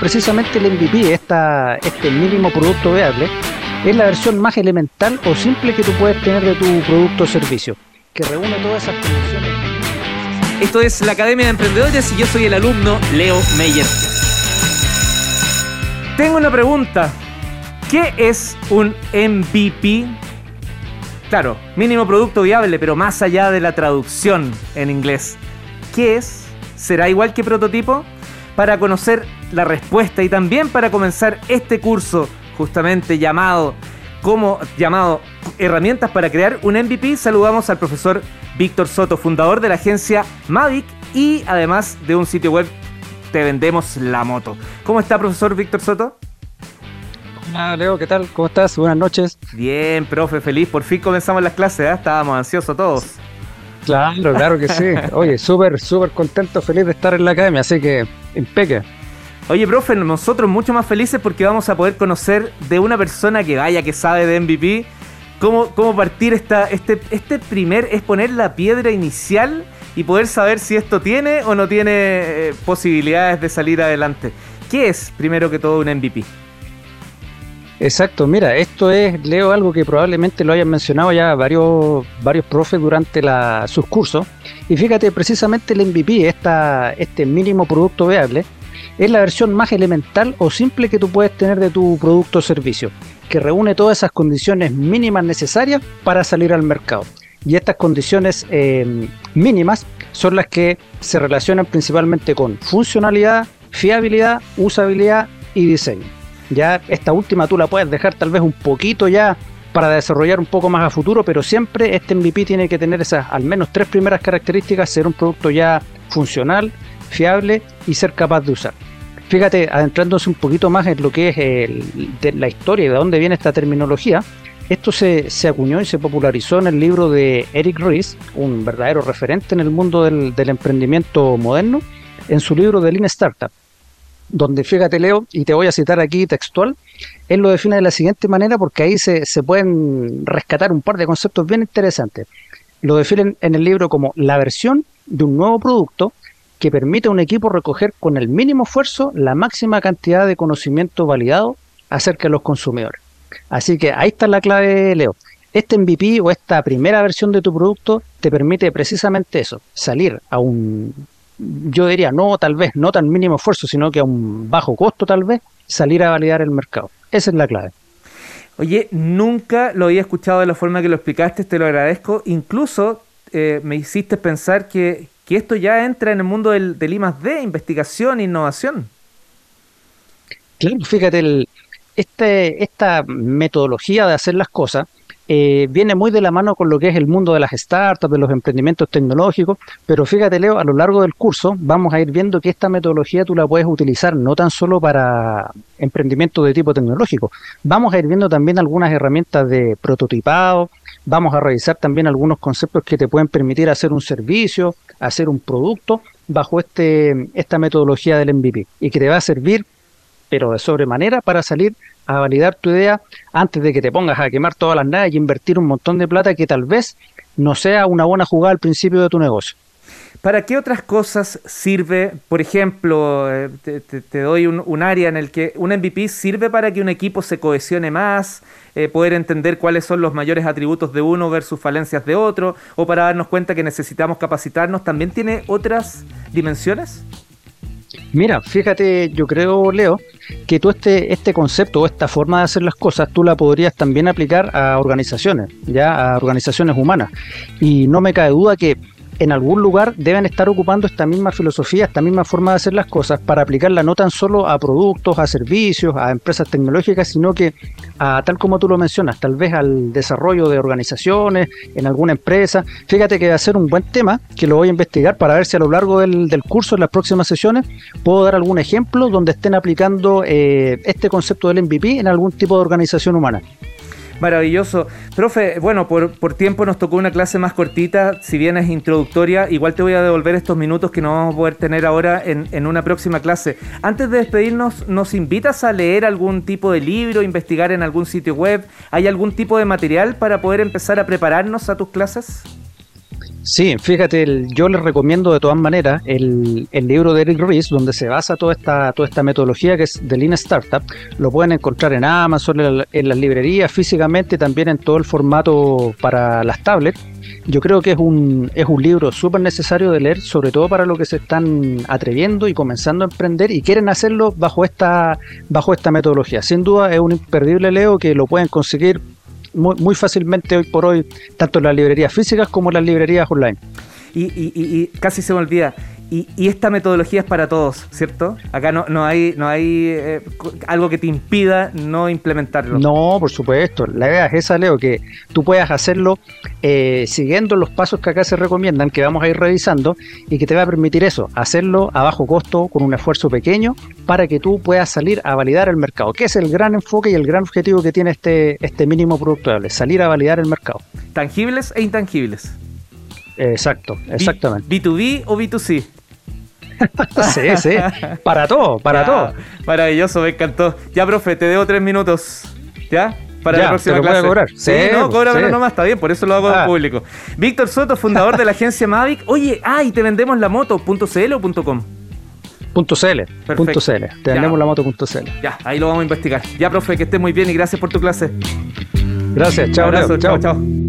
precisamente el MVP, esta, este mínimo producto viable, es la versión más elemental o simple que tú puedes tener de tu producto o servicio, que reúne todas esas condiciones. Esto es la Academia de Emprendedores y yo soy el alumno Leo Meyer. Tengo una pregunta. ¿Qué es un MVP? Claro, mínimo producto viable, pero más allá de la traducción en inglés. ¿Qué es? ¿Será igual que prototipo? Para conocer la respuesta y también para comenzar este curso justamente llamado como llamado herramientas para crear un MVP, saludamos al profesor Víctor Soto, fundador de la agencia Mavic y además de un sitio web Te Vendemos la Moto. ¿Cómo está, profesor Víctor Soto? Hola, Leo, ¿qué tal? ¿Cómo estás? Buenas noches. Bien, profe, feliz. Por fin comenzamos las clases, ¿eh? estábamos ansiosos todos. Claro, claro que sí. Oye, súper, súper contento, feliz de estar en la academia, así que impeque. Oye, profe, nosotros mucho más felices porque vamos a poder conocer de una persona que vaya, que sabe de MVP, cómo, cómo partir esta, este, este primer, es poner la piedra inicial y poder saber si esto tiene o no tiene eh, posibilidades de salir adelante. ¿Qué es, primero que todo, un MVP? Exacto, mira, esto es, leo algo que probablemente lo hayan mencionado ya varios, varios profes durante la, sus cursos. Y fíjate, precisamente el MVP, este mínimo producto viable, es la versión más elemental o simple que tú puedes tener de tu producto o servicio, que reúne todas esas condiciones mínimas necesarias para salir al mercado. Y estas condiciones eh, mínimas son las que se relacionan principalmente con funcionalidad, fiabilidad, usabilidad y diseño. Ya esta última tú la puedes dejar tal vez un poquito ya para desarrollar un poco más a futuro, pero siempre este MVP tiene que tener esas al menos tres primeras características, ser un producto ya funcional, fiable y ser capaz de usar. Fíjate, adentrándose un poquito más en lo que es la historia y de dónde viene esta terminología, esto se, acuñó y se popularizó en el libro de Eric Ries, un verdadero referente en el mundo del, emprendimiento moderno, en su libro de Lean Startup, donde fíjate Leo, y te voy a citar aquí textual, él lo define de la siguiente manera porque ahí se, se pueden rescatar un par de conceptos bien interesantes. Lo definen en el libro como la versión de un nuevo producto que permite a un equipo recoger con el mínimo esfuerzo la máxima cantidad de conocimiento validado acerca de los consumidores. Así que ahí está la clave, Leo. Este MVP o esta primera versión de tu producto te permite precisamente eso, salir a un, yo diría, no tal vez, no tan mínimo esfuerzo, sino que a un bajo costo tal vez, salir a validar el mercado. Esa es la clave. Oye, nunca lo había escuchado de la forma que lo explicaste, te lo agradezco. Incluso eh, me hiciste pensar que, que esto ya entra en el mundo del, del I+.D., investigación e innovación. Claro, fíjate, el, este, esta metodología de hacer las cosas eh, viene muy de la mano con lo que es el mundo de las startups, de los emprendimientos tecnológicos, pero fíjate Leo, a lo largo del curso vamos a ir viendo que esta metodología tú la puedes utilizar no tan solo para emprendimientos de tipo tecnológico, vamos a ir viendo también algunas herramientas de prototipado, vamos a revisar también algunos conceptos que te pueden permitir hacer un servicio, hacer un producto bajo este, esta metodología del MVP y que te va a servir pero de sobremanera para salir a validar tu idea antes de que te pongas a quemar todas las naves y invertir un montón de plata que tal vez no sea una buena jugada al principio de tu negocio. ¿Para qué otras cosas sirve? Por ejemplo, eh, te, doy un, área en el que un MVP sirve para que un equipo se cohesione más, eh, poder entender cuáles son los mayores atributos de uno versus falencias de otro, o para darnos cuenta que necesitamos capacitarnos. ¿También tiene otras dimensiones? Mira, fíjate, yo creo, Leo, que tú este, este concepto o esta forma de hacer las cosas, tú la podrías también aplicar a organizaciones, ya a organizaciones humanas. Y no me cae duda que en algún lugar deben estar ocupando esta misma filosofía, esta misma forma de hacer las cosas para aplicarla no tan solo a productos, a servicios, a empresas tecnológicas, sino que a tal como tú lo mencionas, tal vez al desarrollo de organizaciones, en alguna empresa. Fíjate que va a ser un buen tema que lo voy a investigar para ver si a lo largo del, curso, en las próximas sesiones, puedo dar algún ejemplo donde estén aplicando eh, este concepto del MVP en algún tipo de organización humana. Maravilloso. Profe, bueno, por, tiempo nos tocó una clase más cortita, si bien es introductoria, igual te voy a devolver estos minutos que no vamos a poder tener ahora en, en una próxima clase. Antes de despedirnos, ¿nos invitas a leer algún tipo de libro, investigar en algún sitio web? ¿Hay algún tipo de material para poder empezar a prepararnos a tus clases? Sí, fíjate, yo les recomiendo de todas maneras el, libro de Eric Ries, donde se basa toda esta, toda esta metodología que es de Lean Startup. Lo pueden encontrar en Amazon, en, las librerías, físicamente, también en todo el formato para las tablets. Yo creo que es un, es un libro súper necesario de leer, sobre todo para los que se están atreviendo y comenzando a emprender y quieren hacerlo bajo esta, bajo esta metodología. Sin duda es un imperdible leo que lo pueden conseguir muy, fácilmente hoy por hoy, tanto las librerías físicas como las librerías online. Y, y, y, casi se me olvida, y, esta metodología es para todos, ¿cierto? Acá no, no hay, no hay eh, algo que te impida no implementarlo. No, por supuesto. La idea es esa, Leo, que tú puedas hacerlo eh, siguiendo los pasos que acá se recomiendan, que vamos a ir revisando, y que te va a permitir eso, hacerlo a bajo costo, con un esfuerzo pequeño, para que tú puedas salir a validar el mercado, que es el gran enfoque y el gran objetivo que tiene este, este mínimo productable, salir a validar el mercado. Tangibles e intangibles. Exacto, exactamente. ¿B2B o B2C? sí, sí. Para todo, para todo. Maravilloso, me encantó. Ya, profe, te debo tres minutos. ¿Ya? Para la próxima clase. cobrar. Sí, no, cóbramelo nomás, está bien, por eso lo hago ah. público. Víctor Soto, fundador de la agencia Mavic. Oye, ah, y te vendemos la moto, .cl o .com? Punto .cl, punto .cl. Te vendemos la moto.cl. Ya, ahí lo vamos a investigar. Ya, profe, que estés muy bien y gracias por tu clase. Gracias, chao, chao. chao.